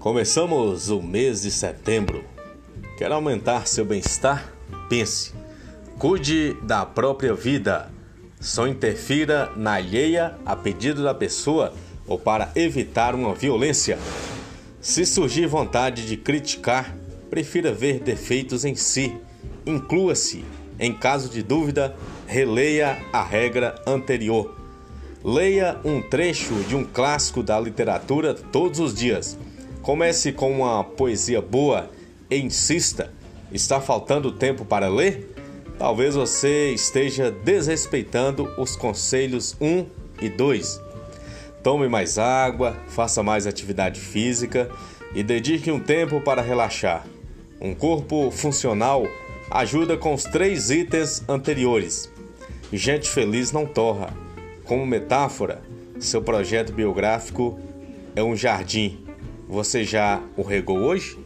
Começamos o mês de setembro. Quer aumentar seu bem-estar? Pense. Cuide da própria vida. Só interfira na alheia a pedido da pessoa ou para evitar uma violência. Se surgir vontade de criticar, prefira ver defeitos em si. Inclua-se. Em caso de dúvida, releia a regra anterior. Leia um trecho de um clássico da literatura todos os dias. Comece com uma poesia boa e insista. Está faltando tempo para ler? Talvez você esteja desrespeitando os conselhos 1 e 2. Tome mais água, faça mais atividade física e dedique um tempo para relaxar. Um corpo funcional ajuda com os três itens anteriores. Gente feliz não torra. Como metáfora, seu projeto biográfico é um jardim. Você já o regou hoje?